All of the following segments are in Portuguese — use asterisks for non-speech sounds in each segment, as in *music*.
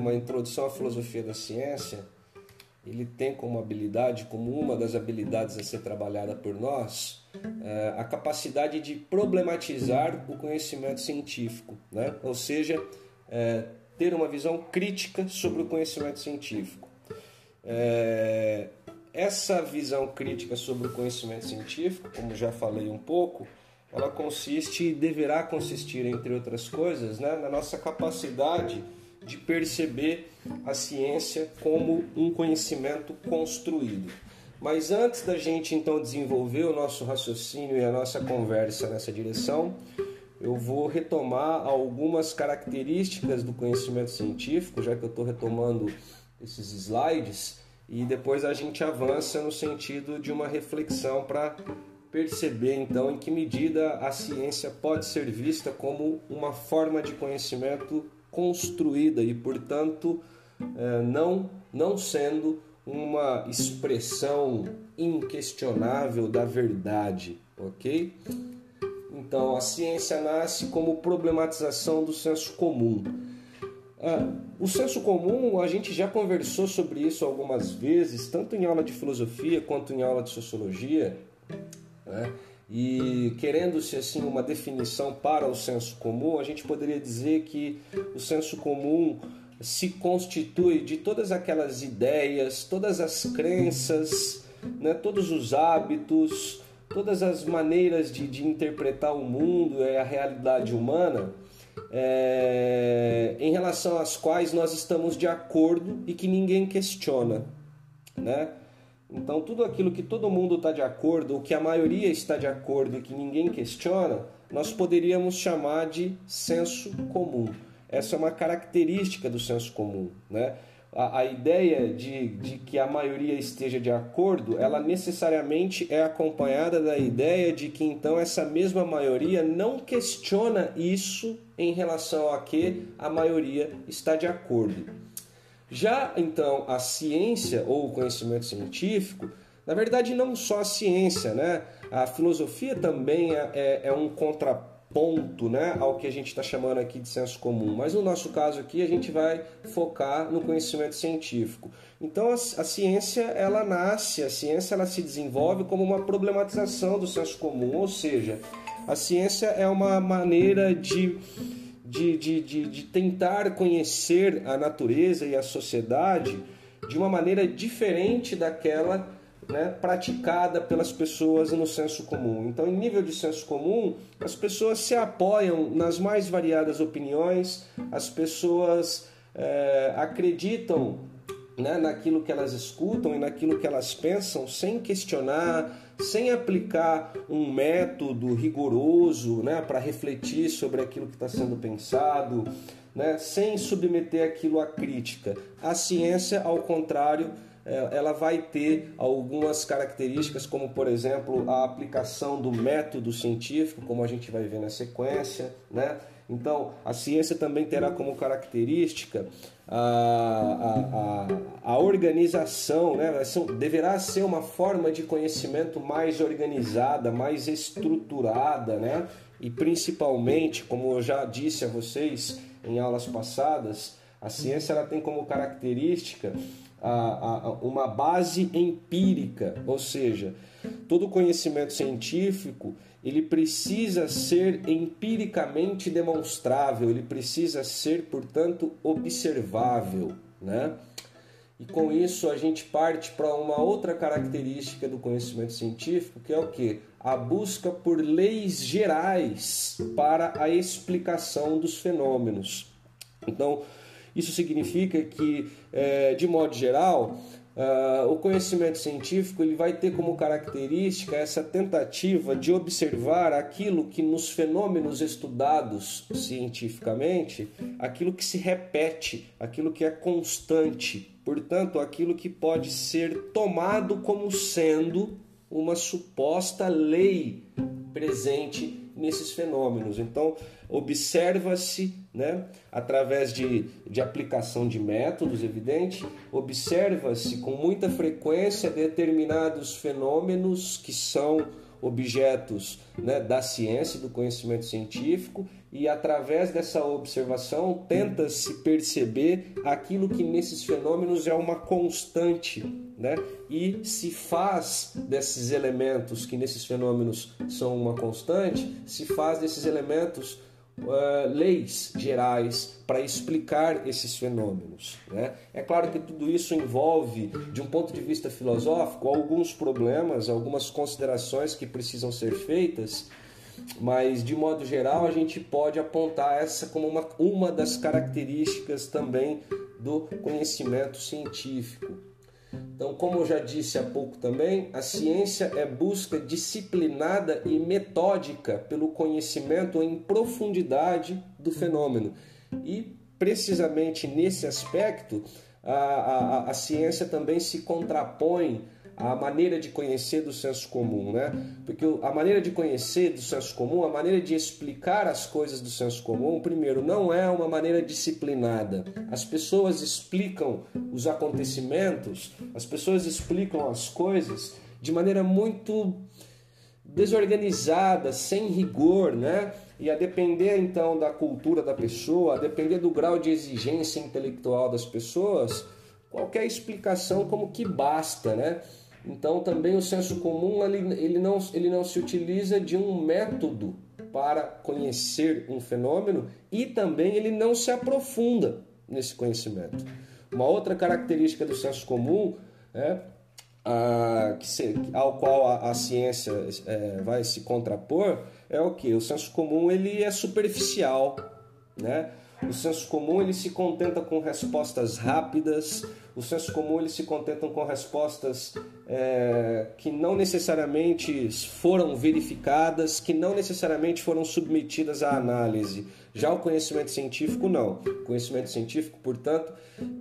tema Introdução à Filosofia da Ciência, ele tem como habilidade, como uma das habilidades a ser trabalhada por nós, é, a capacidade de problematizar o conhecimento científico, né? ou seja, é, ter uma visão crítica sobre o conhecimento científico. É, essa visão crítica sobre o conhecimento científico, como já falei um pouco, ela consiste e deverá consistir, entre outras coisas, né, na nossa capacidade de perceber a ciência como um conhecimento construído. Mas antes da gente então desenvolver o nosso raciocínio e a nossa conversa nessa direção, eu vou retomar algumas características do conhecimento científico, já que eu estou retomando esses slides, e depois a gente avança no sentido de uma reflexão para perceber então em que medida a ciência pode ser vista como uma forma de conhecimento construída e, portanto, é, não, não sendo uma expressão inquestionável da verdade, ok? Então, a ciência nasce como problematização do senso comum. Ah, o senso comum, a gente já conversou sobre isso algumas vezes, tanto em aula de filosofia quanto em aula de sociologia, né? E querendo-se assim uma definição para o senso comum, a gente poderia dizer que o senso comum se constitui de todas aquelas ideias, todas as crenças, né, todos os hábitos, todas as maneiras de, de interpretar o mundo e a realidade humana, é, em relação às quais nós estamos de acordo e que ninguém questiona, né? Então, tudo aquilo que todo mundo está de acordo, ou que a maioria está de acordo e que ninguém questiona, nós poderíamos chamar de senso comum. Essa é uma característica do senso comum. Né? A, a ideia de, de que a maioria esteja de acordo, ela necessariamente é acompanhada da ideia de que então essa mesma maioria não questiona isso em relação a que a maioria está de acordo. Já então a ciência ou o conhecimento científico, na verdade não só a ciência, né? A filosofia também é, é, é um contraponto, né, ao que a gente está chamando aqui de senso comum. Mas no nosso caso aqui a gente vai focar no conhecimento científico. Então a, a ciência ela nasce, a ciência ela se desenvolve como uma problematização do senso comum, ou seja, a ciência é uma maneira de de, de, de, de tentar conhecer a natureza e a sociedade de uma maneira diferente daquela né, praticada pelas pessoas no senso comum. Então, em nível de senso comum, as pessoas se apoiam nas mais variadas opiniões, as pessoas é, acreditam né, naquilo que elas escutam e naquilo que elas pensam, sem questionar, sem aplicar um método rigoroso né, para refletir sobre aquilo que está sendo pensado, né, sem submeter aquilo à crítica. A ciência, ao contrário, é, ela vai ter algumas características, como por exemplo a aplicação do método científico, como a gente vai ver na sequência, né? Então, a ciência também terá como característica a, a, a, organização, né? deverá ser uma forma de conhecimento mais organizada, mais estruturada, né? e principalmente, como eu já disse a vocês em aulas passadas, a ciência ela tem como característica uma base empírica, ou seja, todo conhecimento científico ele precisa ser empiricamente demonstrável, ele precisa ser, portanto, observável, né? E com isso a gente parte para uma outra característica do conhecimento científico, que é o que? A busca por leis gerais para a explicação dos fenômenos. Então, isso significa que, é, de modo geral, Uh, o conhecimento científico ele vai ter como característica essa tentativa de observar aquilo que nos fenômenos estudados cientificamente, aquilo que se repete, aquilo que é constante, portanto, aquilo que pode ser tomado como sendo uma suposta lei presente nesses fenômenos. Então, observa-se, né, através de, de aplicação de métodos, evidente, observa-se com muita frequência determinados fenômenos que são objetos né, da ciência, do conhecimento científico, e através dessa observação tenta-se perceber aquilo que nesses fenômenos é uma constante, né? E se faz desses elementos que nesses fenômenos são uma constante, se faz desses elementos uh, leis gerais para explicar esses fenômenos. Né? É claro que tudo isso envolve, de um ponto de vista filosófico, alguns problemas, algumas considerações que precisam ser feitas, mas de modo geral a gente pode apontar essa como uma, uma das características também do conhecimento científico. Então, como eu já disse há pouco também, a ciência é busca disciplinada e metódica pelo conhecimento em profundidade do fenômeno. E, precisamente nesse aspecto, a, a, a ciência também se contrapõe a maneira de conhecer do senso comum, né? Porque a maneira de conhecer do senso comum, a maneira de explicar as coisas do senso comum, primeiro, não é uma maneira disciplinada. As pessoas explicam os acontecimentos, as pessoas explicam as coisas de maneira muito desorganizada, sem rigor, né? E a depender então da cultura da pessoa, a depender do grau de exigência intelectual das pessoas, qualquer explicação como que basta, né? Então também o senso comum ele, ele, não, ele não se utiliza de um método para conhecer um fenômeno e também ele não se aprofunda nesse conhecimento. Uma outra característica do senso comum é a, que se, ao qual a, a ciência é, vai se contrapor é o que? O senso comum ele é superficial, né? O senso comum ele se contenta com respostas rápidas, o senso comum ele se contenta com respostas é, que não necessariamente foram verificadas, que não necessariamente foram submetidas à análise. Já o conhecimento científico, não. O conhecimento científico, portanto,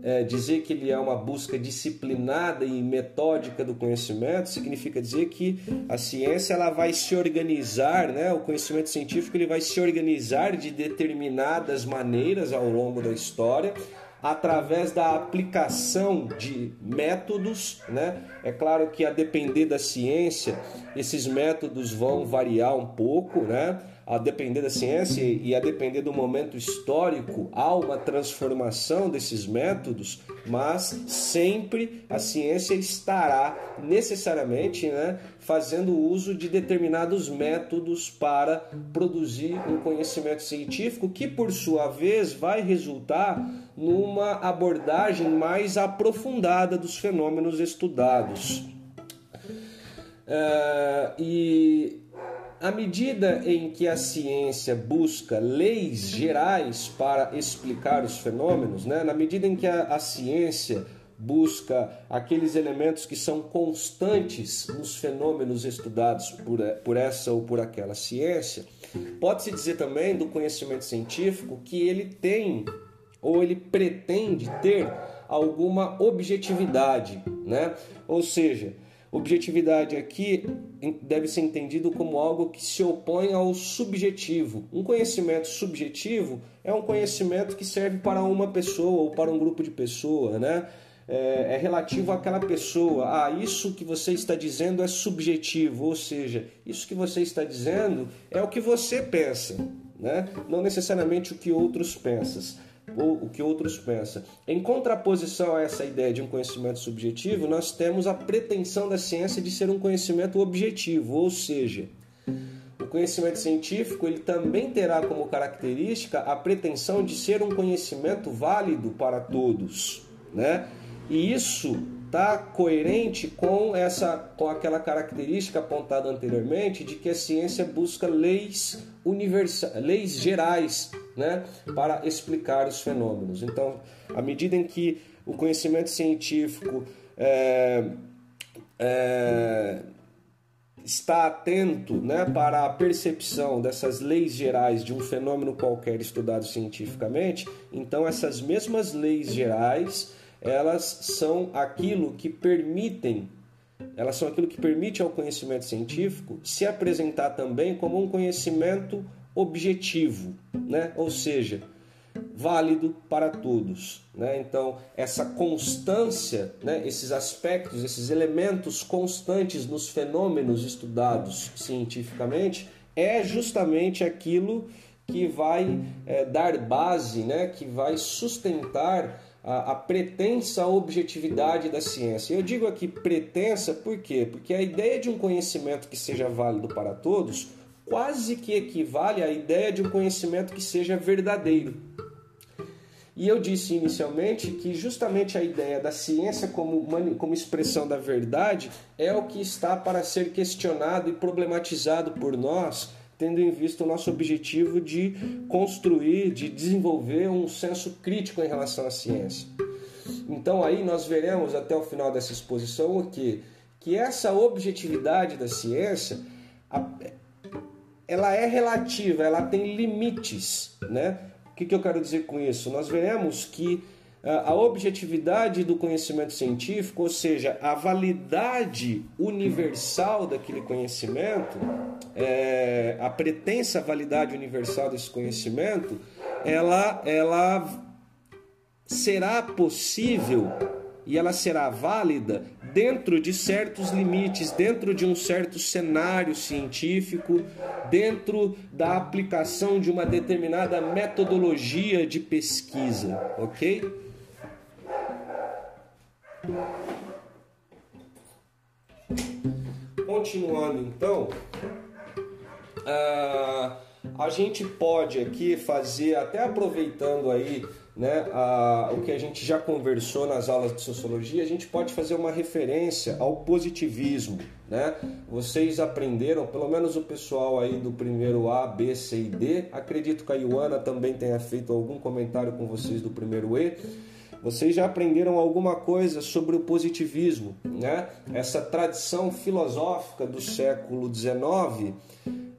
é, dizer que ele é uma busca disciplinada e metódica do conhecimento significa dizer que a ciência ela vai se organizar, né? o conhecimento científico ele vai se organizar de determinadas maneiras ao longo da história através da aplicação de métodos, né? É claro que a depender da ciência, esses métodos vão variar um pouco, né? a depender da ciência e a depender do momento histórico, há uma transformação desses métodos, mas sempre a ciência estará necessariamente né, fazendo uso de determinados métodos para produzir um conhecimento científico que, por sua vez, vai resultar numa abordagem mais aprofundada dos fenômenos estudados. Uh, e à medida em que a ciência busca leis gerais para explicar os fenômenos, né? na medida em que a, a ciência busca aqueles elementos que são constantes nos fenômenos estudados por, por essa ou por aquela ciência, pode-se dizer também do conhecimento científico que ele tem ou ele pretende ter alguma objetividade, né? Ou seja, Objetividade aqui deve ser entendido como algo que se opõe ao subjetivo. Um conhecimento subjetivo é um conhecimento que serve para uma pessoa ou para um grupo de pessoas, né? É, é relativo àquela pessoa. Ah, isso que você está dizendo é subjetivo, ou seja, isso que você está dizendo é o que você pensa, né? Não necessariamente o que outros pensam ou o que outros pensam. Em contraposição a essa ideia de um conhecimento subjetivo, nós temos a pretensão da ciência de ser um conhecimento objetivo, ou seja, o conhecimento científico ele também terá como característica a pretensão de ser um conhecimento válido para todos, né? E isso está coerente com essa com aquela característica apontada anteriormente de que a ciência busca leis universais, leis gerais né, para explicar os fenômenos. Então, à medida em que o conhecimento científico é, é, está atento né, para a percepção dessas leis gerais de um fenômeno qualquer estudado cientificamente, então essas mesmas leis gerais elas são aquilo que permitem elas são aquilo que permite ao conhecimento científico se apresentar também como um conhecimento objetivo, né? Ou seja, válido para todos. Né? Então, essa constância, né? esses aspectos, esses elementos constantes nos fenômenos estudados cientificamente, é justamente aquilo que vai é, dar base, né? que vai sustentar a, a, pretensa objetividade da ciência. Eu digo aqui pretensa por quê? Porque a ideia de um conhecimento que seja válido para todos quase que equivale à ideia de um conhecimento que seja verdadeiro. E eu disse inicialmente que justamente a ideia da ciência como, como expressão da verdade é o que está para ser questionado e problematizado por nós, tendo em vista o nosso objetivo de construir, de desenvolver um senso crítico em relação à ciência. Então aí nós veremos até o final dessa exposição o que que essa objetividade da ciência ela é relativa, ela tem limites, né? O que, que eu quero dizer com isso? Nós veremos que a objetividade do conhecimento científico, ou seja, a validade universal daquele conhecimento, é, a pretensa validade universal desse conhecimento, ela, ela será possível e ela será válida dentro de certos limites, dentro de um certo cenário científico, dentro da aplicação de uma determinada metodologia de pesquisa, ok? Continuando então, uh, a gente pode aqui fazer, até aproveitando aí né, a, o que a gente já conversou nas aulas de sociologia, a gente pode fazer uma referência ao positivismo. Né? Vocês aprenderam, pelo menos o pessoal aí do primeiro A, B, C e D, acredito que a Ioana também tenha feito algum comentário com vocês do primeiro E. Vocês já aprenderam alguma coisa sobre o positivismo, né? Essa tradição filosófica do século XIX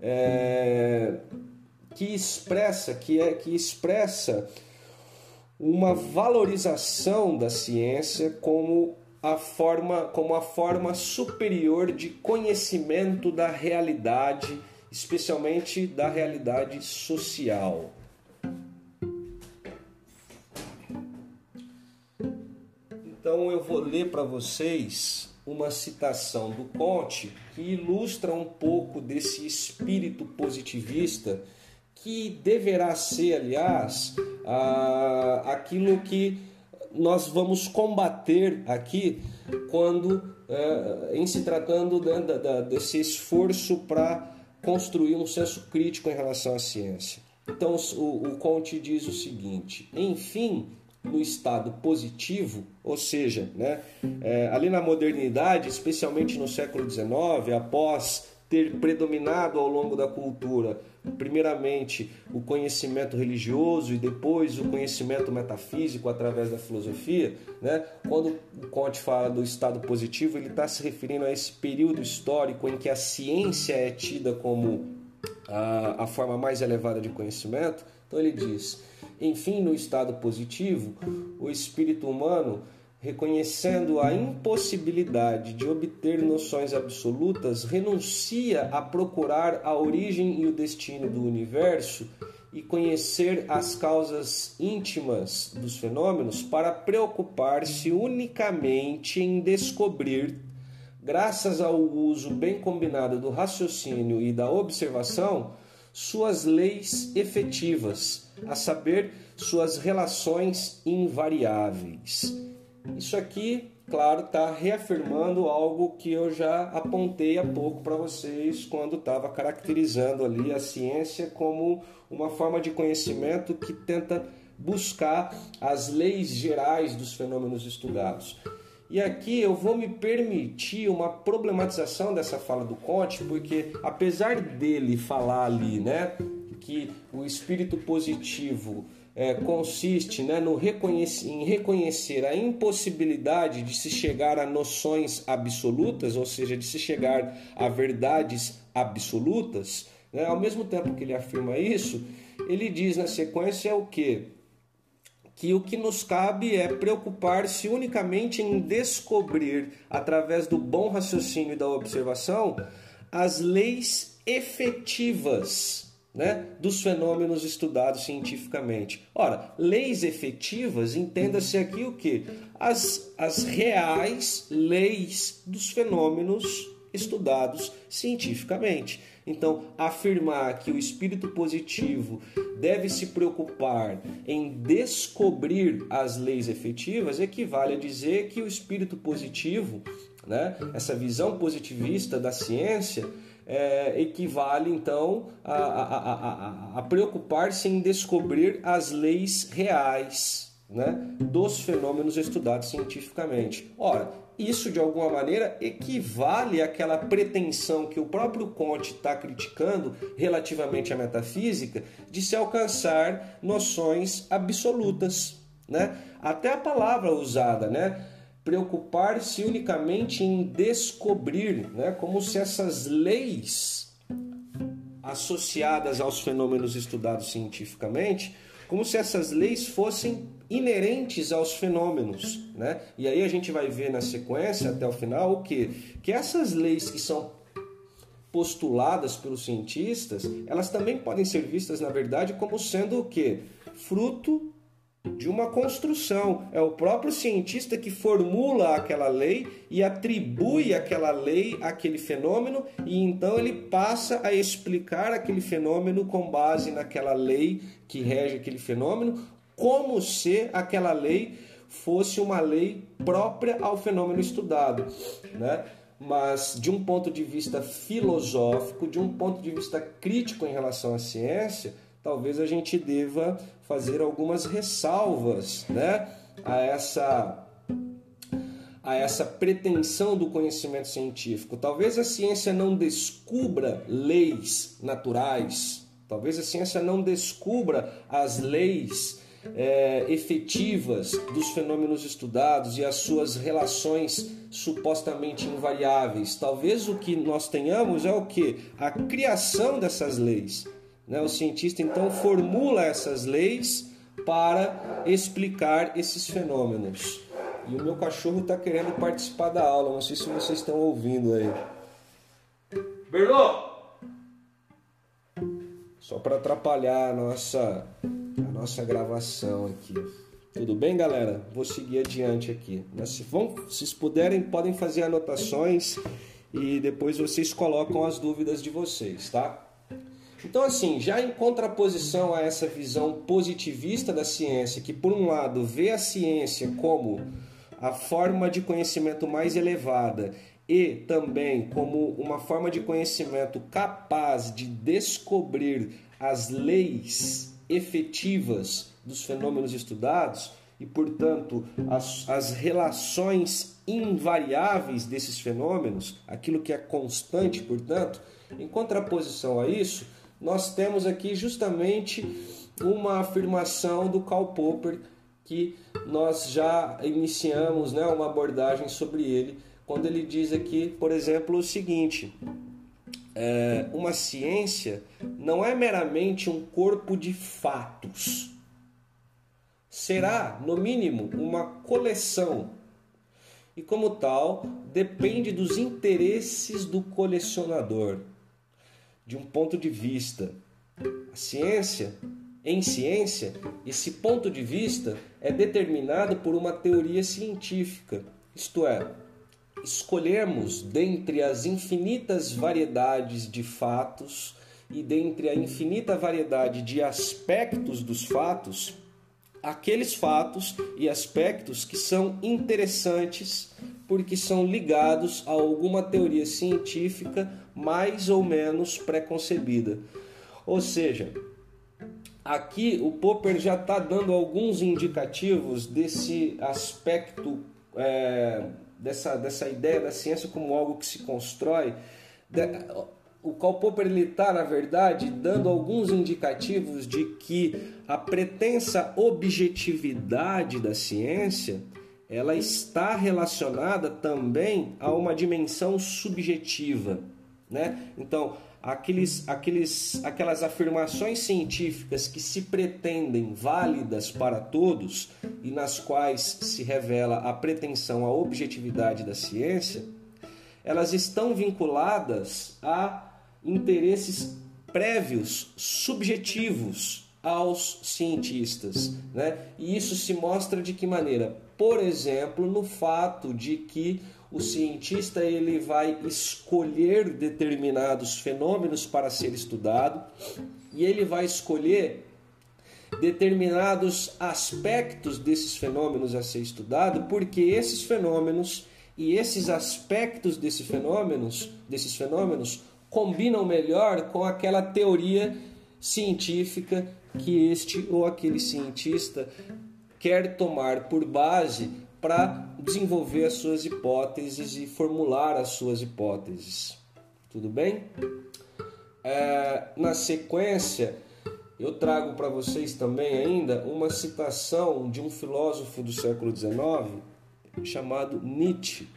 é, que expressa, que é que expressa uma valorização da ciência como a forma como a forma superior de conhecimento da realidade, especialmente da realidade social. Então eu vou ler para vocês uma citação do Conte que ilustra um pouco desse espírito positivista que deverá ser, aliás, aquilo que nós vamos combater aqui quando é, em se tratando desse esforço para construir um senso crítico em relação à ciência. Então o, o Conte diz o seguinte: enfim, no estado positivo, ou seja, né, é, ali na modernidade, especialmente no século XIX, após ter predominado ao longo da cultura, primeiramente o conhecimento religioso e depois o conhecimento metafísico através da filosofia, né? Quando o Conte fala do estado positivo, ele está se referindo a esse período histórico em que a ciência é tida como a, a forma mais elevada de conhecimento. Então ele diz: enfim, no estado positivo, o espírito humano reconhecendo a impossibilidade de obter noções absolutas, renuncia a procurar a origem e o destino do universo e conhecer as causas íntimas dos fenômenos para preocupar-se unicamente em descobrir, graças ao uso bem combinado do raciocínio e da observação, suas leis efetivas, a saber, suas relações invariáveis. Isso aqui, claro, está reafirmando algo que eu já apontei há pouco para vocês quando estava caracterizando ali a ciência como uma forma de conhecimento que tenta buscar as leis gerais dos fenômenos estudados. E aqui eu vou me permitir uma problematização dessa fala do Conte, porque apesar dele falar ali, né, que o espírito positivo é, consiste né, no reconhece, em reconhecer a impossibilidade de se chegar a noções absolutas, ou seja, de se chegar a verdades absolutas. Né? Ao mesmo tempo que ele afirma isso, ele diz na sequência o que? Que o que nos cabe é preocupar-se unicamente em descobrir, através do bom raciocínio e da observação, as leis efetivas né, dos fenômenos estudados cientificamente. Ora, leis efetivas, entenda-se aqui o que? As, as reais leis dos fenômenos estudados cientificamente. Então, afirmar que o espírito positivo deve se preocupar em descobrir as leis efetivas equivale a dizer que o espírito positivo, né, essa visão positivista da ciência, é, equivale então a, a, a, a preocupar-se em descobrir as leis reais né, dos fenômenos estudados cientificamente. Ora, isso de alguma maneira equivale àquela pretensão que o próprio Conte está criticando relativamente à metafísica de se alcançar noções absolutas. Né? Até a palavra usada, né? preocupar-se unicamente em descobrir, né? como se essas leis associadas aos fenômenos estudados cientificamente, como se essas leis fossem inerentes aos fenômenos, né? E aí a gente vai ver na sequência até o final o que que essas leis que são postuladas pelos cientistas, elas também podem ser vistas na verdade como sendo o que fruto de uma construção. É o próprio cientista que formula aquela lei e atribui aquela lei àquele fenômeno, e então ele passa a explicar aquele fenômeno com base naquela lei que rege aquele fenômeno, como se aquela lei fosse uma lei própria ao fenômeno estudado, né? Mas de um ponto de vista filosófico, de um ponto de vista crítico em relação à ciência, talvez a gente deva fazer algumas ressalvas né, a, essa, a essa pretensão do conhecimento científico. Talvez a ciência não descubra leis naturais, talvez a ciência não descubra as leis é, efetivas dos fenômenos estudados e as suas relações supostamente invariáveis. Talvez o que nós tenhamos é o que? A criação dessas leis né? O cientista então formula essas leis para explicar esses fenômenos. E o meu cachorro está querendo participar da aula, não sei se vocês estão ouvindo aí. Berlô! Só para atrapalhar a nossa, a nossa gravação aqui. Tudo bem, galera? Vou seguir adiante aqui. Mas se, vão, se vocês puderem, podem fazer anotações e depois vocês colocam as dúvidas de vocês, tá? Então, assim, já em contraposição a essa visão positivista da ciência, que por um lado vê a ciência como a forma de conhecimento mais elevada e também como uma forma de conhecimento capaz de descobrir as leis efetivas dos fenômenos estudados e, portanto, as, as relações invariáveis desses fenômenos, aquilo que é constante, portanto, em contraposição a isso, nós temos aqui justamente uma afirmação do Karl Popper que nós já iniciamos né, uma abordagem sobre ele, quando ele diz aqui, por exemplo, o seguinte: é, uma ciência não é meramente um corpo de fatos, será, no mínimo, uma coleção. E como tal, depende dos interesses do colecionador de um ponto de vista. A ciência, em ciência, esse ponto de vista é determinado por uma teoria científica, isto é, escolhermos dentre as infinitas variedades de fatos e dentre a infinita variedade de aspectos dos fatos, aqueles fatos e aspectos que são interessantes porque são ligados a alguma teoria científica mais ou menos preconcebida. Ou seja, aqui o Popper já está dando alguns indicativos desse aspecto, é, dessa, dessa ideia da ciência como algo que se constrói. O Karl Popper está, na verdade, dando alguns indicativos de que a pretensa objetividade da ciência ela está relacionada também a uma dimensão subjetiva, né? Então, aqueles, aqueles, aquelas afirmações científicas que se pretendem válidas para todos e nas quais se revela a pretensão à objetividade da ciência, elas estão vinculadas a interesses prévios subjetivos aos cientistas, né? E isso se mostra de que maneira? Por exemplo, no fato de que o cientista ele vai escolher determinados fenômenos para ser estudado e ele vai escolher determinados aspectos desses fenômenos a ser estudado, porque esses fenômenos e esses aspectos desses fenômenos, desses fenômenos combinam melhor com aquela teoria científica que este ou aquele cientista quer tomar por base para desenvolver as suas hipóteses e formular as suas hipóteses. Tudo bem? É, na sequência, eu trago para vocês também ainda uma citação de um filósofo do século XIX chamado Nietzsche.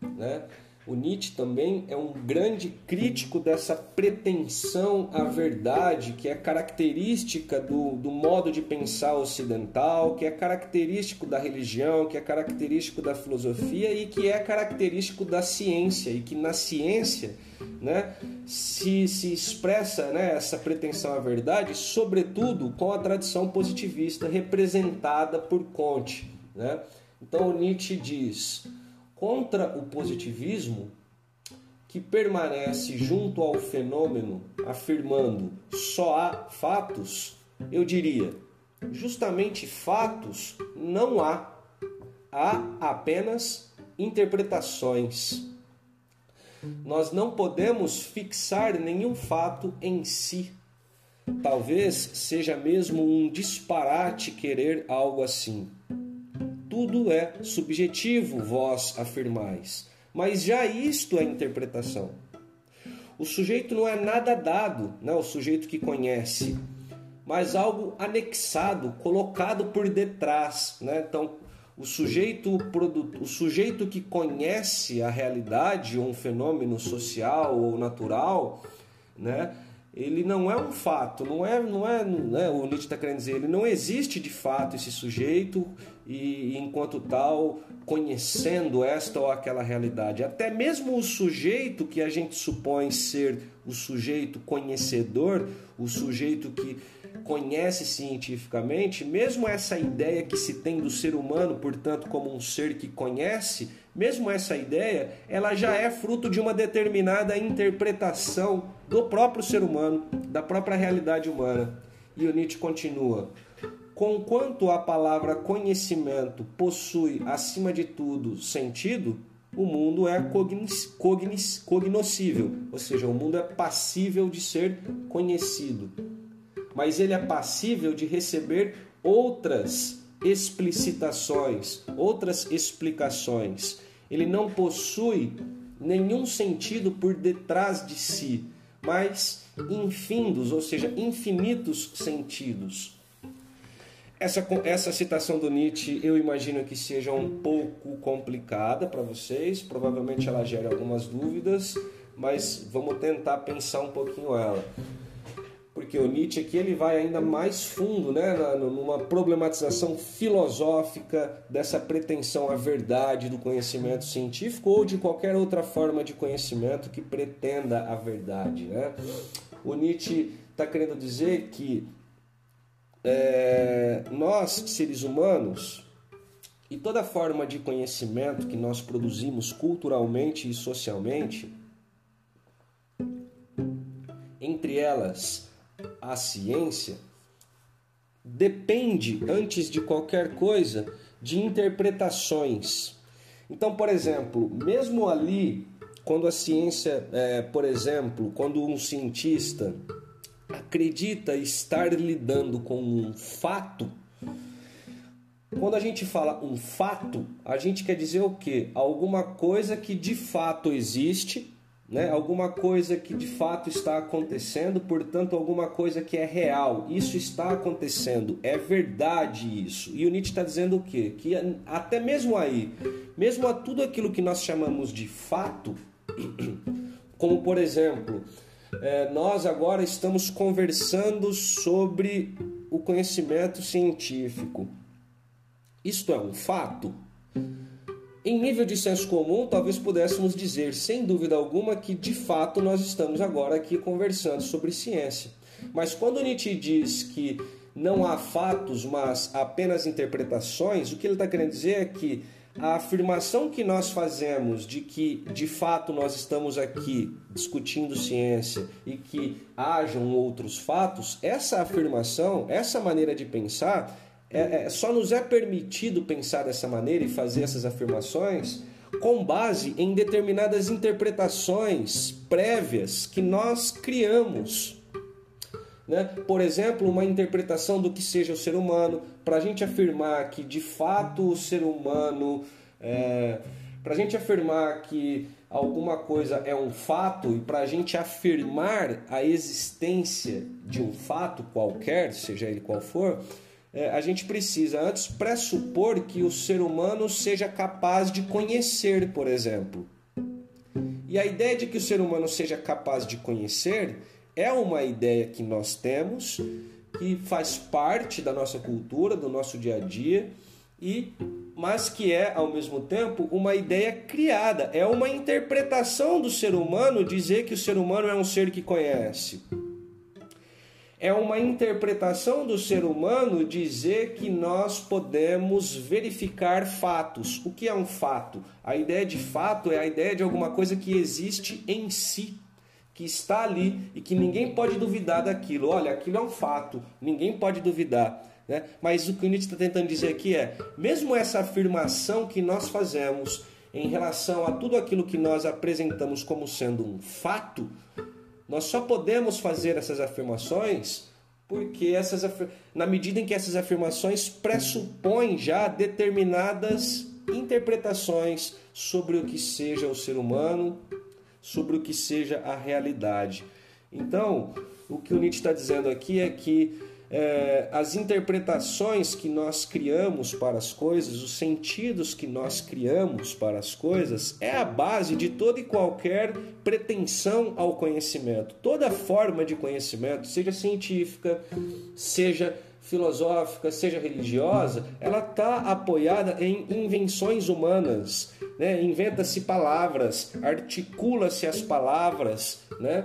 Né? O Nietzsche também é um grande crítico dessa pretensão à verdade, que é característica do, do modo de pensar ocidental, que é característico da religião, que é característico da filosofia e que é característico da ciência, e que na ciência né, se, se expressa né, essa pretensão à verdade, sobretudo com a tradição positivista representada por Comte. Né? Então Nietzsche diz contra o positivismo que permanece junto ao fenômeno afirmando só há fatos, eu diria, justamente fatos não há, há apenas interpretações. Nós não podemos fixar nenhum fato em si. Talvez seja mesmo um disparate querer algo assim tudo é subjetivo, vós afirmais. Mas já isto é interpretação. O sujeito não é nada dado, né, o sujeito que conhece, mas algo anexado, colocado por detrás. Né? Então, o sujeito, o sujeito que conhece a realidade, ou um fenômeno social ou natural, né? Ele não é um fato, não é, não é, não é o Nietzsche está querendo dizer, ele não existe de fato esse sujeito e, enquanto tal, conhecendo esta ou aquela realidade. Até mesmo o sujeito que a gente supõe ser o sujeito conhecedor, o sujeito que conhece cientificamente, mesmo essa ideia que se tem do ser humano, portanto, como um ser que conhece, mesmo essa ideia, ela já é fruto de uma determinada interpretação do próprio ser humano, da própria realidade humana. E o Nietzsche continua: Conquanto a palavra conhecimento possui, acima de tudo, sentido, o mundo é cognis, cognis, cognoscível, ou seja, o mundo é passível de ser conhecido. Mas ele é passível de receber outras explicitações, outras explicações. Ele não possui nenhum sentido por detrás de si, mas infindos, ou seja, infinitos sentidos. Essa, essa citação do Nietzsche eu imagino que seja um pouco complicada para vocês, provavelmente ela gera algumas dúvidas, mas vamos tentar pensar um pouquinho ela porque o Nietzsche aqui ele vai ainda mais fundo, né, numa problematização filosófica dessa pretensão à verdade do conhecimento científico ou de qualquer outra forma de conhecimento que pretenda a verdade, né? O Nietzsche está querendo dizer que é, nós seres humanos e toda forma de conhecimento que nós produzimos culturalmente e socialmente, entre elas a ciência depende, antes de qualquer coisa, de interpretações. Então, por exemplo, mesmo ali, quando a ciência, é, por exemplo, quando um cientista acredita estar lidando com um fato, quando a gente fala um fato, a gente quer dizer o quê? Alguma coisa que de fato existe né? alguma coisa que de fato está acontecendo, portanto, alguma coisa que é real. Isso está acontecendo, é verdade isso. E o Nietzsche está dizendo o quê? Que até mesmo aí, mesmo a tudo aquilo que nós chamamos de fato, *clears throat* como por exemplo, é, nós agora estamos conversando sobre o conhecimento científico. Isto é um fato? Em nível de senso comum, talvez pudéssemos dizer, sem dúvida alguma, que de fato nós estamos agora aqui conversando sobre ciência. Mas quando Nietzsche diz que não há fatos, mas apenas interpretações, o que ele está querendo dizer é que a afirmação que nós fazemos de que de fato nós estamos aqui discutindo ciência e que hajam outros fatos, essa afirmação, essa maneira de pensar, é, é, só nos é permitido pensar dessa maneira e fazer essas afirmações com base em determinadas interpretações prévias que nós criamos né? Por exemplo, uma interpretação do que seja o ser humano, para a gente afirmar que de fato o ser humano, é, para a gente afirmar que alguma coisa é um fato e para a gente afirmar a existência de um fato qualquer, seja ele qual for, é, a gente precisa antes pressupor que o ser humano seja capaz de conhecer, por exemplo. E a ideia de que o ser humano seja capaz de conhecer é uma ideia que nós temos, que faz parte da nossa cultura, do nosso dia a dia, e mas que é ao mesmo tempo uma ideia criada, é uma interpretação do ser humano dizer que o ser humano é um ser que conhece. É uma interpretação do ser humano dizer que nós podemos verificar fatos. O que é um fato? A ideia de fato é a ideia de alguma coisa que existe em si que está ali e que ninguém pode duvidar daquilo. Olha, aquilo é um fato, ninguém pode duvidar. Né? Mas o que o Nietzsche está tentando dizer aqui é: mesmo essa afirmação que nós fazemos em relação a tudo aquilo que nós apresentamos como sendo um fato, nós só podemos fazer essas afirmações porque essas na medida em que essas afirmações pressupõem já determinadas interpretações sobre o que seja o ser humano, sobre o que seja a realidade. Então, o que o Nietzsche está dizendo aqui é que é, as interpretações que nós criamos para as coisas, os sentidos que nós criamos para as coisas, é a base de toda e qualquer pretensão ao conhecimento. Toda forma de conhecimento, seja científica, seja filosófica, seja religiosa, ela está apoiada em invenções humanas. Né? Inventa-se palavras, articula-se as palavras, né?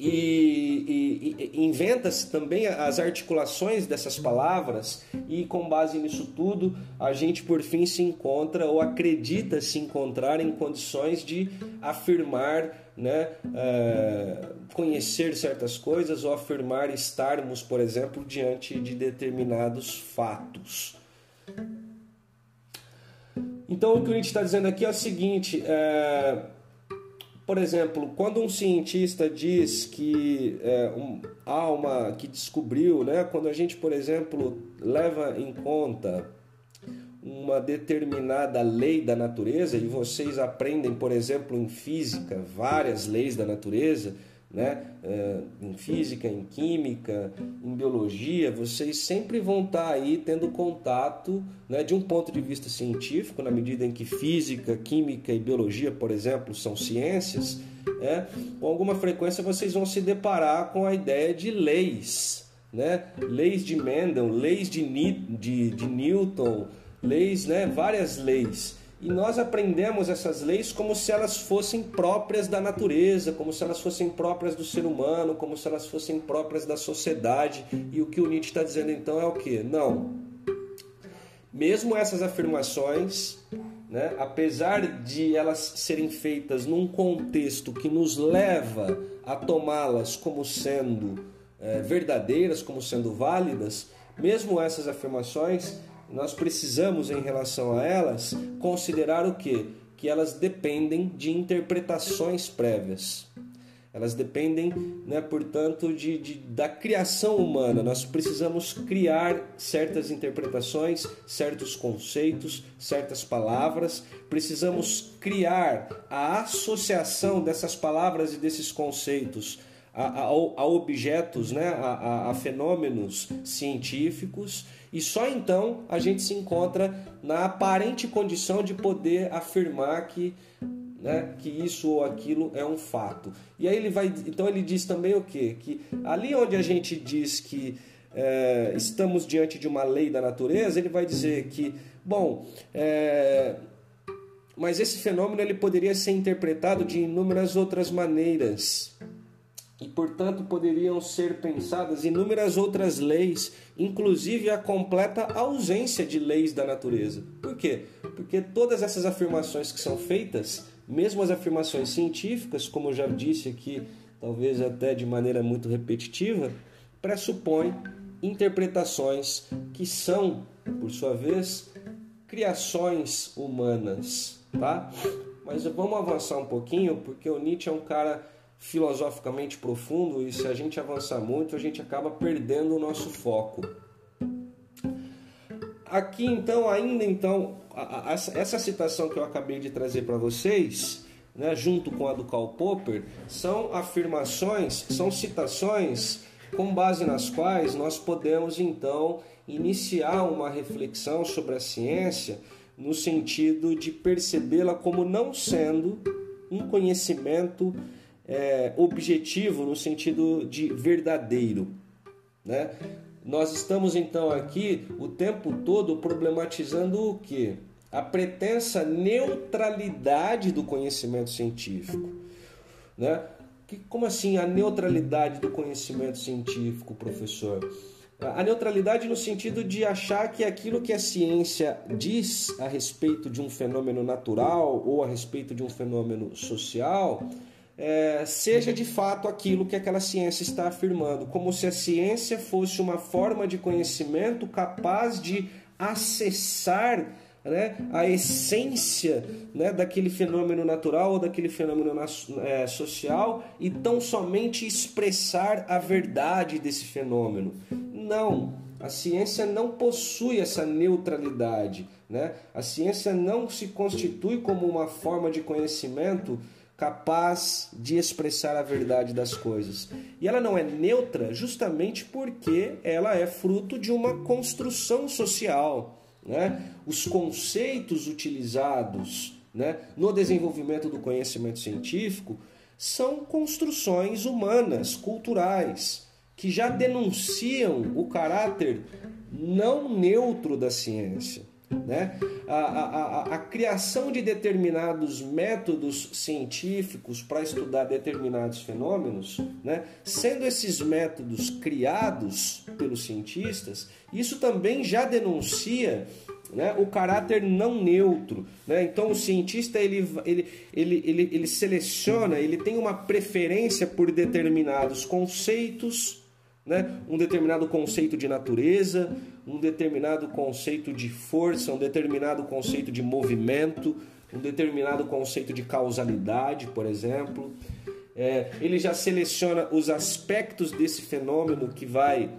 E, e, e inventa-se também as articulações dessas palavras, e com base nisso tudo, a gente por fim se encontra ou acredita se encontrar em condições de afirmar, né, uh, conhecer certas coisas ou afirmar estarmos, por exemplo, diante de determinados fatos. Então, o que a gente está dizendo aqui é o seguinte. É por exemplo, quando um cientista diz que é, um, há uma que descobriu, né, quando a gente, por exemplo, leva em conta uma determinada lei da natureza e vocês aprendem, por exemplo, em física várias leis da natureza, né? É, em física, em química, em biologia, vocês sempre vão estar aí tendo contato, né, de um ponto de vista científico, na medida em que física, química e biologia, por exemplo, são ciências, né? com alguma frequência vocês vão se deparar com a ideia de leis, né? leis de Mendel, leis de, de, de Newton, leis, né? várias leis. E nós aprendemos essas leis como se elas fossem próprias da natureza, como se elas fossem próprias do ser humano, como se elas fossem próprias da sociedade. E o que o Nietzsche está dizendo então é o que? Não. Mesmo essas afirmações, né, apesar de elas serem feitas num contexto que nos leva a tomá-las como sendo é, verdadeiras, como sendo válidas, mesmo essas afirmações nós precisamos, em relação a elas, considerar o que? Que elas dependem de interpretações prévias. Elas dependem, né, portanto, de, de, da criação humana. Nós precisamos criar certas interpretações, certos conceitos, certas palavras. Precisamos criar a associação dessas palavras e desses conceitos a, a, a objetos, né, a, a fenômenos científicos e só então a gente se encontra na aparente condição de poder afirmar que, né, que isso ou aquilo é um fato. E aí ele vai, então ele diz também o quê? Que ali onde a gente diz que é, estamos diante de uma lei da natureza, ele vai dizer que, bom, é, mas esse fenômeno ele poderia ser interpretado de inúmeras outras maneiras. E, portanto, poderiam ser pensadas inúmeras outras leis, inclusive a completa ausência de leis da natureza. Por quê? Porque todas essas afirmações que são feitas, mesmo as afirmações científicas, como eu já disse aqui, talvez até de maneira muito repetitiva, pressupõem interpretações que são, por sua vez, criações humanas, tá? Mas vamos avançar um pouquinho, porque o Nietzsche é um cara filosoficamente profundo e se a gente avançar muito, a gente acaba perdendo o nosso foco. Aqui então, ainda então, essa citação que eu acabei de trazer para vocês, né, junto com a do Karl Popper, são afirmações, são citações com base nas quais nós podemos então iniciar uma reflexão sobre a ciência no sentido de percebê-la como não sendo um conhecimento é, objetivo no sentido de verdadeiro. Né? Nós estamos então aqui o tempo todo problematizando o que? A pretensa neutralidade do conhecimento científico. Né? Que, como assim a neutralidade do conhecimento científico, professor? A neutralidade no sentido de achar que aquilo que a ciência diz a respeito de um fenômeno natural ou a respeito de um fenômeno social é, seja de fato aquilo que aquela ciência está afirmando, como se a ciência fosse uma forma de conhecimento capaz de acessar né, a essência né, daquele fenômeno natural ou daquele fenômeno é, social e tão somente expressar a verdade desse fenômeno. Não, a ciência não possui essa neutralidade. Né? A ciência não se constitui como uma forma de conhecimento capaz de expressar a verdade das coisas. E ela não é neutra justamente porque ela é fruto de uma construção social. Né? Os conceitos utilizados né, no desenvolvimento do conhecimento científico são construções humanas, culturais, que já denunciam o caráter não neutro da ciência. Né? A, a, a, a criação de determinados métodos científicos para estudar determinados fenômenos, né? sendo esses métodos criados pelos cientistas, isso também já denuncia né, o caráter não neutro. Né? Então o cientista ele, ele, ele, ele, ele seleciona, ele tem uma preferência por determinados conceitos né? um determinado conceito de natureza, um determinado conceito de força, um determinado conceito de movimento, um determinado conceito de causalidade, por exemplo. É, ele já seleciona os aspectos desse fenômeno que vai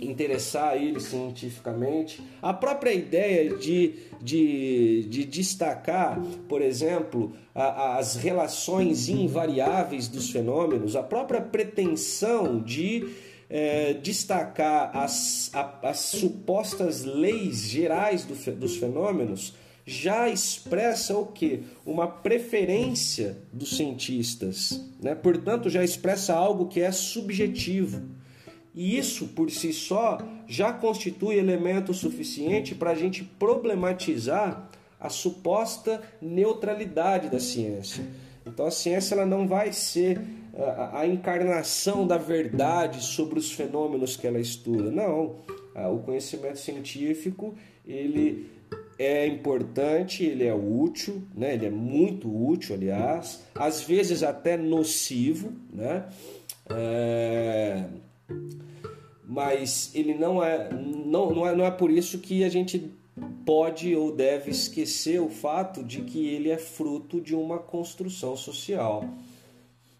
interessar ele cientificamente. A própria ideia de, de, de destacar, por exemplo, a, as relações invariáveis dos fenômenos, a própria pretensão de é, destacar as, a, as supostas leis gerais do, dos fenômenos já expressa o que? Uma preferência dos cientistas. Né? Portanto, já expressa algo que é subjetivo. E isso, por si só, já constitui elemento suficiente para a gente problematizar a suposta neutralidade da ciência. Então, a ciência ela não vai ser a, a encarnação da verdade sobre os fenômenos que ela estuda. Não, o conhecimento científico ele é importante, ele é útil, né? ele é muito útil, aliás, às vezes até nocivo, né? É... mas ele não é, não, não é, não é por isso que a gente pode ou deve esquecer o fato de que ele é fruto de uma construção social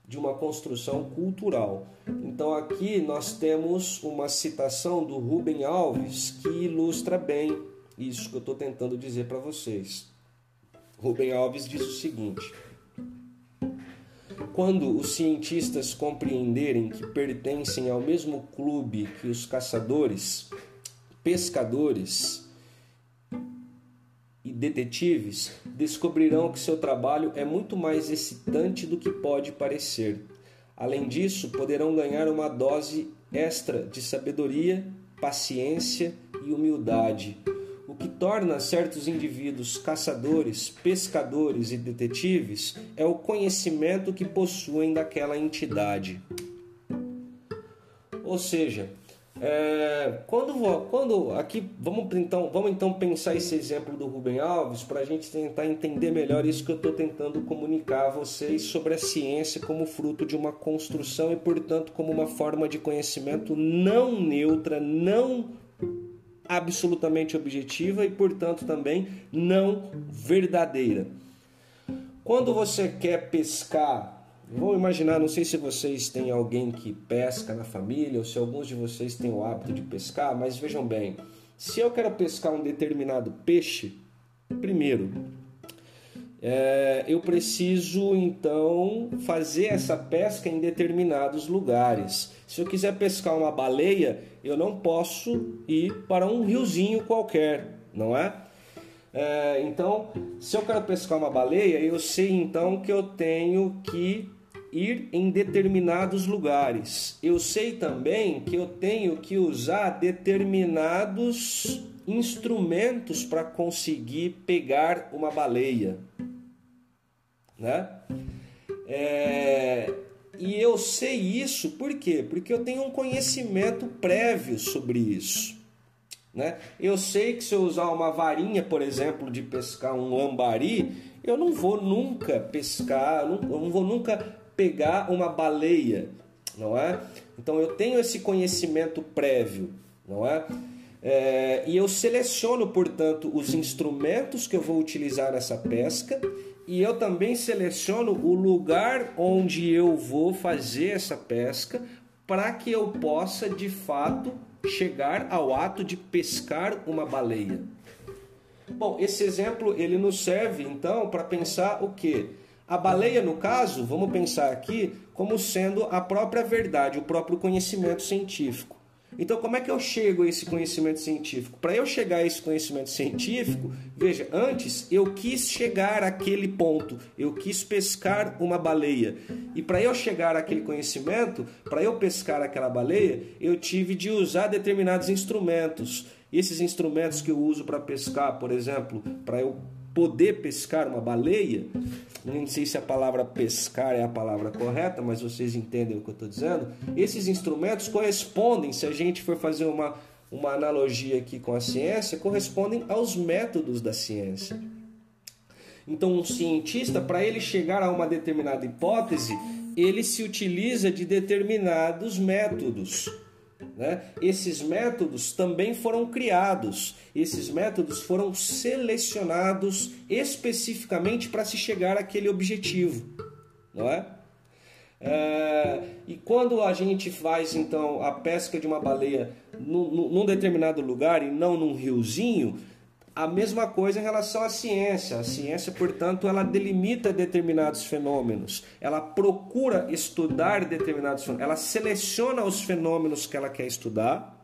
de uma construção cultural. Então aqui nós temos uma citação do Rubem Alves que ilustra bem isso que eu estou tentando dizer para vocês. Rubem Alves diz o seguinte: quando os cientistas compreenderem que pertencem ao mesmo clube que os caçadores, pescadores e detetives descobrirão que seu trabalho é muito mais excitante do que pode parecer. Além disso, poderão ganhar uma dose extra de sabedoria, paciência e humildade, o que torna certos indivíduos caçadores, pescadores e detetives é o conhecimento que possuem daquela entidade. Ou seja, é, quando, quando aqui vamos então vamos então pensar esse exemplo do Rubem Alves para a gente tentar entender melhor isso que eu estou tentando comunicar a vocês sobre a ciência como fruto de uma construção e portanto como uma forma de conhecimento não neutra, não absolutamente objetiva e portanto também não verdadeira. Quando você quer pescar Vamos imaginar, não sei se vocês têm alguém que pesca na família ou se alguns de vocês têm o hábito de pescar, mas vejam bem, se eu quero pescar um determinado peixe, primeiro, é, eu preciso então fazer essa pesca em determinados lugares. Se eu quiser pescar uma baleia, eu não posso ir para um riozinho qualquer, não é? é então, se eu quero pescar uma baleia, eu sei então que eu tenho que ir em determinados lugares. Eu sei também que eu tenho que usar determinados instrumentos para conseguir pegar uma baleia, né? É, e eu sei isso por quê? Porque eu tenho um conhecimento prévio sobre isso. Né? Eu sei que se eu usar uma varinha, por exemplo, de pescar um lambari, eu não vou nunca pescar, eu não vou nunca pegar uma baleia, não é? Então eu tenho esse conhecimento prévio, não é? é? e eu seleciono, portanto, os instrumentos que eu vou utilizar nessa pesca e eu também seleciono o lugar onde eu vou fazer essa pesca para que eu possa de fato chegar ao ato de pescar uma baleia. Bom, esse exemplo ele nos serve então para pensar o que? A baleia, no caso, vamos pensar aqui como sendo a própria verdade, o próprio conhecimento científico. Então, como é que eu chego a esse conhecimento científico? Para eu chegar a esse conhecimento científico, veja, antes eu quis chegar àquele ponto, eu quis pescar uma baleia. E para eu chegar àquele conhecimento, para eu pescar aquela baleia, eu tive de usar determinados instrumentos. E esses instrumentos que eu uso para pescar, por exemplo, para eu poder pescar uma baleia, nem sei se a palavra pescar é a palavra correta, mas vocês entendem o que eu estou dizendo. Esses instrumentos correspondem, se a gente for fazer uma, uma analogia aqui com a ciência, correspondem aos métodos da ciência. Então, um cientista, para ele chegar a uma determinada hipótese, ele se utiliza de determinados métodos. Né? Esses métodos também foram criados, esses métodos foram selecionados especificamente para se chegar àquele objetivo. Não é? é? e quando a gente faz então a pesca de uma baleia num, num determinado lugar e não num riozinho, a mesma coisa em relação à ciência. A ciência, portanto, ela delimita determinados fenômenos, ela procura estudar determinados fenômenos, ela seleciona os fenômenos que ela quer estudar,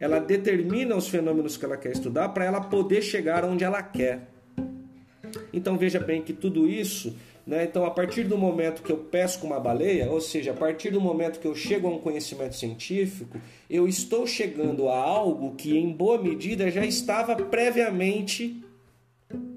ela determina os fenômenos que ela quer estudar para ela poder chegar onde ela quer. Então veja bem que tudo isso né? Então, a partir do momento que eu pesco uma baleia, ou seja, a partir do momento que eu chego a um conhecimento científico, eu estou chegando a algo que, em boa medida, já estava previamente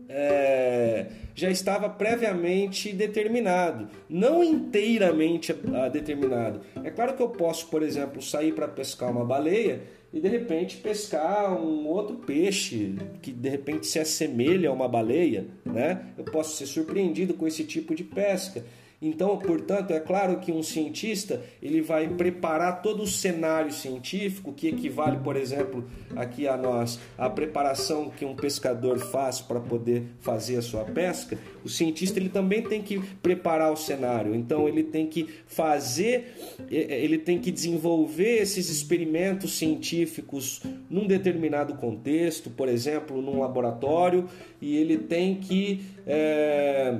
é, já estava previamente determinado, não inteiramente determinado. É claro que eu posso, por exemplo, sair para pescar uma baleia e de repente pescar um outro peixe que de repente se assemelha a uma baleia, né? Eu posso ser surpreendido com esse tipo de pesca. Então, portanto, é claro que um cientista ele vai preparar todo o cenário científico que equivale, por exemplo, aqui a nós, a preparação que um pescador faz para poder fazer a sua pesca. O cientista ele também tem que preparar o cenário. Então, ele tem que fazer, ele tem que desenvolver esses experimentos científicos num determinado contexto, por exemplo, num laboratório, e ele tem que é,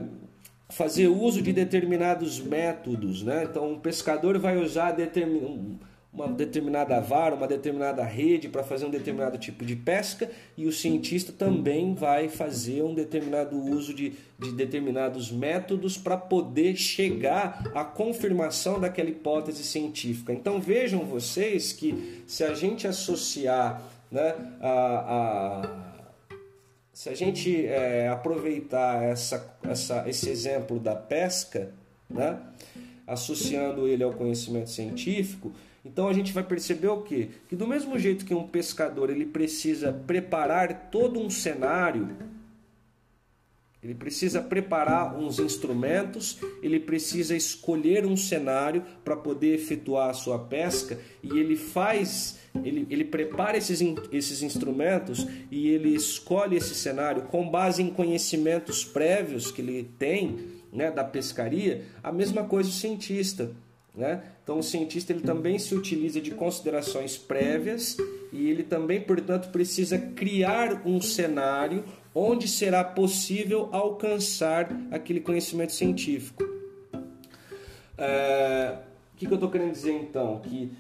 fazer uso de determinados métodos, né? Então, um pescador vai usar determin... uma determinada vara, uma determinada rede para fazer um determinado tipo de pesca, e o cientista também vai fazer um determinado uso de, de determinados métodos para poder chegar à confirmação daquela hipótese científica. Então, vejam vocês que se a gente associar né, a, a se a gente é, aproveitar essa, essa, esse exemplo da pesca, né, associando ele ao conhecimento científico, então a gente vai perceber o quê? Que do mesmo jeito que um pescador ele precisa preparar todo um cenário, ele precisa preparar uns instrumentos, ele precisa escolher um cenário para poder efetuar a sua pesca e ele faz ele, ele prepara esses, esses instrumentos e ele escolhe esse cenário com base em conhecimentos prévios que ele tem né, da pescaria, a mesma coisa o cientista. Né? Então o cientista ele também se utiliza de considerações prévias e ele também, portanto, precisa criar um cenário onde será possível alcançar aquele conhecimento científico. É, o que, que eu estou querendo dizer então? Que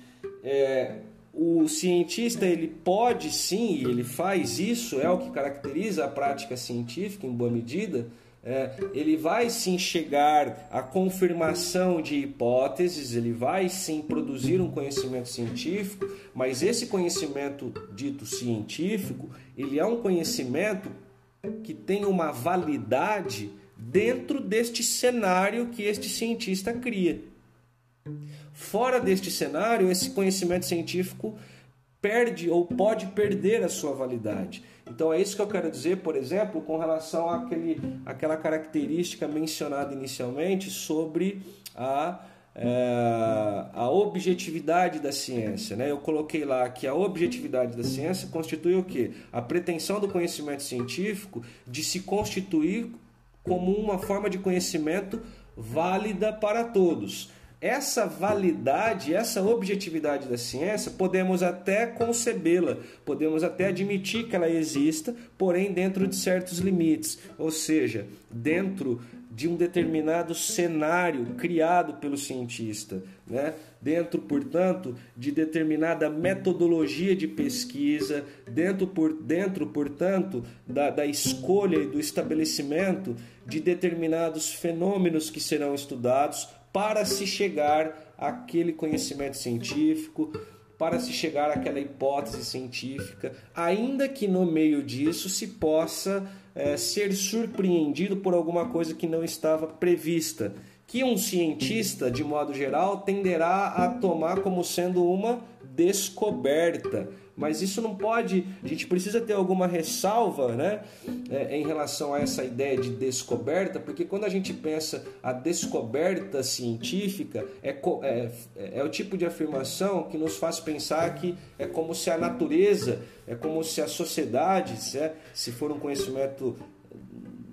é, o cientista ele pode sim, ele faz isso, é o que caracteriza a prática científica em boa medida. É, ele vai sim chegar à confirmação de hipóteses, ele vai sim produzir um conhecimento científico, mas esse conhecimento dito científico, ele é um conhecimento que tem uma validade dentro deste cenário que este cientista cria. Fora deste cenário, esse conhecimento científico perde ou pode perder a sua validade. Então é isso que eu quero dizer, por exemplo, com relação àquele, àquela característica mencionada inicialmente sobre a, é, a objetividade da ciência. Né? Eu coloquei lá que a objetividade da ciência constitui o quê? A pretensão do conhecimento científico de se constituir como uma forma de conhecimento válida para todos essa validade, essa objetividade da ciência, podemos até concebê-la, podemos até admitir que ela exista, porém dentro de certos limites, ou seja, dentro de um determinado cenário criado pelo cientista, né? dentro, portanto, de determinada metodologia de pesquisa, dentro, por, dentro portanto, da, da escolha e do estabelecimento de determinados fenômenos que serão estudados para se chegar àquele conhecimento científico, para se chegar àquela hipótese científica, ainda que no meio disso se possa é, ser surpreendido por alguma coisa que não estava prevista, que um cientista, de modo geral, tenderá a tomar como sendo uma descoberta mas isso não pode, a gente precisa ter alguma ressalva né, é, em relação a essa ideia de descoberta, porque quando a gente pensa a descoberta científica, é, é, é o tipo de afirmação que nos faz pensar que é como se a natureza, é como se a sociedade, se, é, se for um conhecimento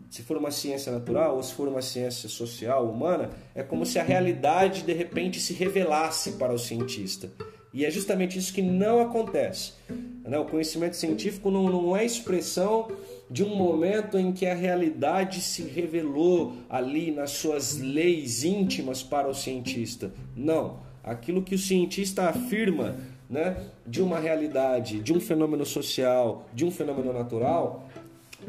se for uma ciência natural ou se for uma ciência social, humana, é como se a realidade de repente se revelasse para o cientista. E é justamente isso que não acontece. Né? O conhecimento científico não, não é expressão de um momento em que a realidade se revelou ali nas suas leis íntimas para o cientista. Não. Aquilo que o cientista afirma né, de uma realidade, de um fenômeno social, de um fenômeno natural,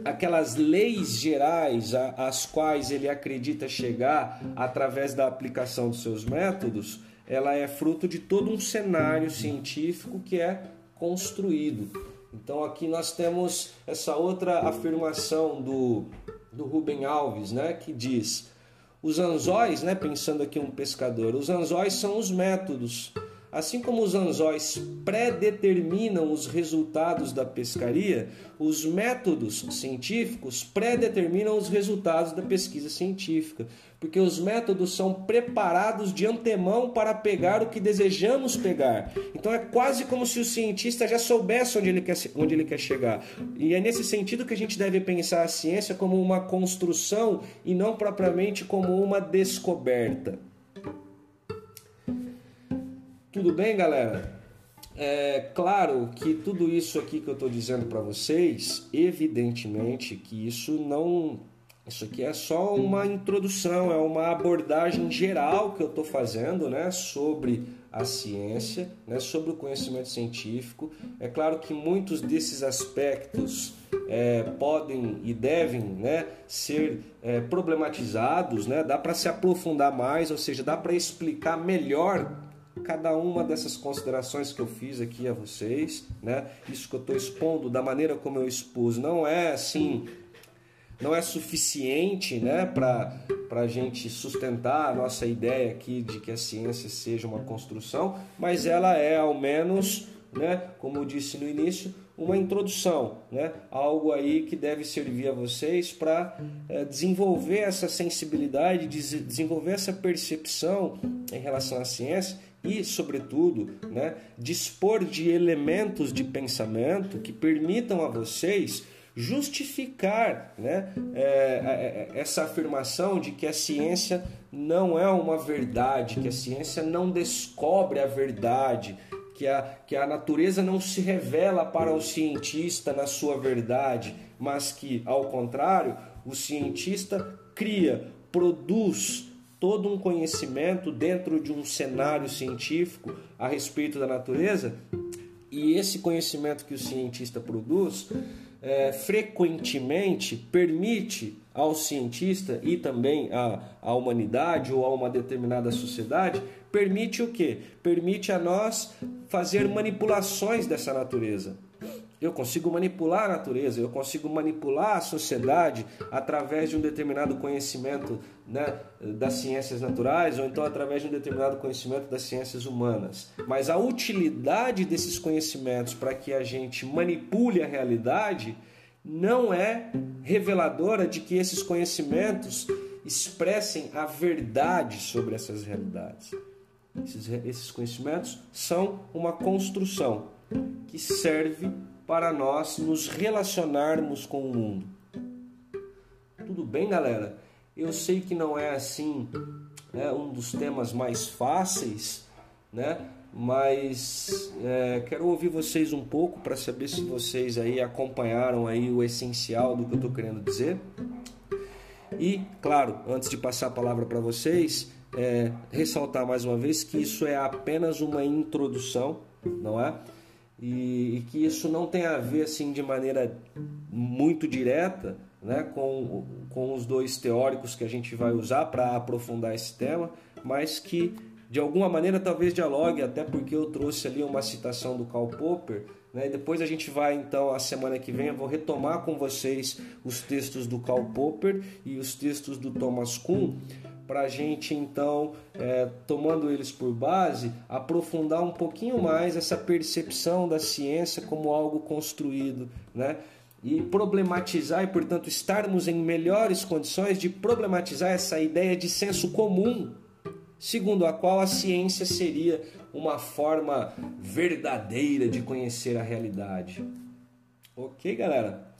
aquelas leis gerais às quais ele acredita chegar através da aplicação dos seus métodos, ela é fruto de todo um cenário científico que é construído. Então aqui nós temos essa outra afirmação do, do Rubem Alves, né, que diz: os anzóis, né, pensando aqui um pescador, os anzóis são os métodos Assim como os anzóis predeterminam os resultados da pescaria, os métodos científicos predeterminam os resultados da pesquisa científica, porque os métodos são preparados de antemão para pegar o que desejamos pegar. Então é quase como se o cientista já soubesse onde ele quer, onde ele quer chegar. E é nesse sentido que a gente deve pensar a ciência como uma construção e não propriamente como uma descoberta. Tudo bem, galera? É claro que tudo isso aqui que eu estou dizendo para vocês, evidentemente que isso não. Isso aqui é só uma introdução, é uma abordagem geral que eu estou fazendo né, sobre a ciência, né, sobre o conhecimento científico. É claro que muitos desses aspectos é, podem e devem né, ser é, problematizados, né, dá para se aprofundar mais, ou seja, dá para explicar melhor cada uma dessas considerações que eu fiz aqui a vocês, né? Isso que eu estou expondo da maneira como eu expus não é assim, não é suficiente, né, para a gente sustentar a nossa ideia aqui de que a ciência seja uma construção, mas ela é ao menos, né, como eu disse no início, uma introdução, né? algo aí que deve servir a vocês para é, desenvolver essa sensibilidade, desenvolver essa percepção em relação à ciência e, sobretudo, né, dispor de elementos de pensamento que permitam a vocês justificar né, é, essa afirmação de que a ciência não é uma verdade, que a ciência não descobre a verdade, que a, que a natureza não se revela para o cientista na sua verdade, mas que, ao contrário, o cientista cria, produz todo um conhecimento dentro de um cenário científico a respeito da natureza, e esse conhecimento que o cientista produz é, frequentemente permite ao cientista e também à, à humanidade ou a uma determinada sociedade permite o que? Permite a nós fazer manipulações dessa natureza. Eu consigo manipular a natureza, eu consigo manipular a sociedade através de um determinado conhecimento né, das ciências naturais ou então através de um determinado conhecimento das ciências humanas. Mas a utilidade desses conhecimentos para que a gente manipule a realidade não é reveladora de que esses conhecimentos expressem a verdade sobre essas realidades. Esses, esses conhecimentos são uma construção que serve para nós nos relacionarmos com o mundo. Tudo bem, galera? Eu sei que não é assim né, um dos temas mais fáceis, né? Mas é, quero ouvir vocês um pouco para saber se vocês aí acompanharam aí o essencial do que eu estou querendo dizer. E, claro, antes de passar a palavra para vocês, é, ressaltar mais uma vez que isso é apenas uma introdução, não é? E, e, que isso não tem a ver assim de maneira muito direta né, com, com os dois teóricos que a gente vai usar para aprofundar esse tema, mas que de alguma maneira talvez dialogue, até porque eu trouxe ali uma citação do Karl Popper. Né? Depois a gente vai então, a semana que vem, eu vou retomar com vocês os textos do Karl Popper e os textos do Thomas Kuhn para a gente então, é, tomando eles por base, aprofundar um pouquinho mais essa percepção da ciência como algo construído, né? E problematizar e, portanto, estarmos em melhores condições de problematizar essa ideia de senso comum, segundo a qual a ciência seria uma forma verdadeira de conhecer a realidade. Ok, galera?